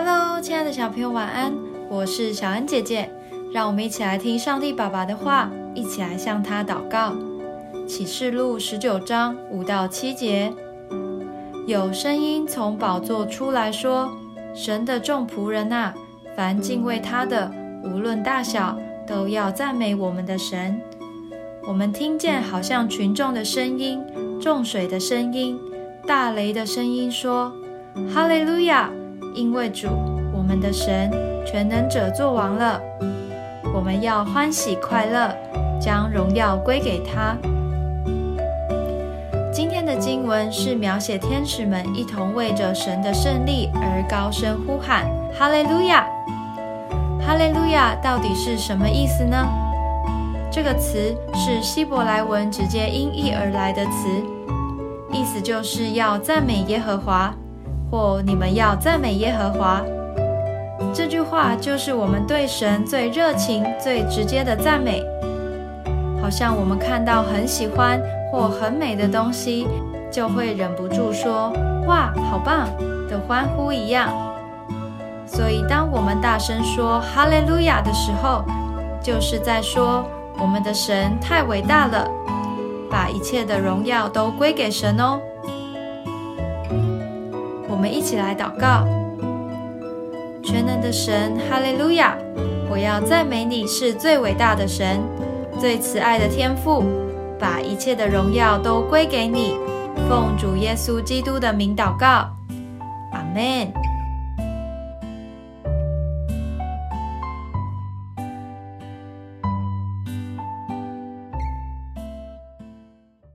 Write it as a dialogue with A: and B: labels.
A: Hello，亲爱的小朋友，晚安！我是小恩姐姐，让我们一起来听上帝爸爸的话，一起来向他祷告。启示录十九章五到七节，有声音从宝座出来说：“神的众仆人呐，凡敬畏他的，无论大小，都要赞美我们的神。”我们听见好像群众的声音、众水的声音、大雷的声音，说：“哈利路亚！因为主，我们的神，全能者作王了。我们要欢喜快乐，将荣耀归给他。”今天的经文是描写天使们一同为着神的胜利而高声呼喊“哈利路亚，哈利路亚”。到底是什么意思呢？这个词是希伯来文直接音译而来的词，意思就是要赞美耶和华，或你们要赞美耶和华。这句话就是我们对神最热情、最直接的赞美，好像我们看到很喜欢。或很美的东西，就会忍不住说“哇，好棒”的欢呼一样。所以，当我们大声说“哈利路亚”的时候，就是在说我们的神太伟大了，把一切的荣耀都归给神哦。我们一起来祷告：全能的神，哈利路亚！我要赞美你是最伟大的神，最慈爱的天父。把一切的荣耀都归给你，奉主耶稣基督的名祷告，阿门。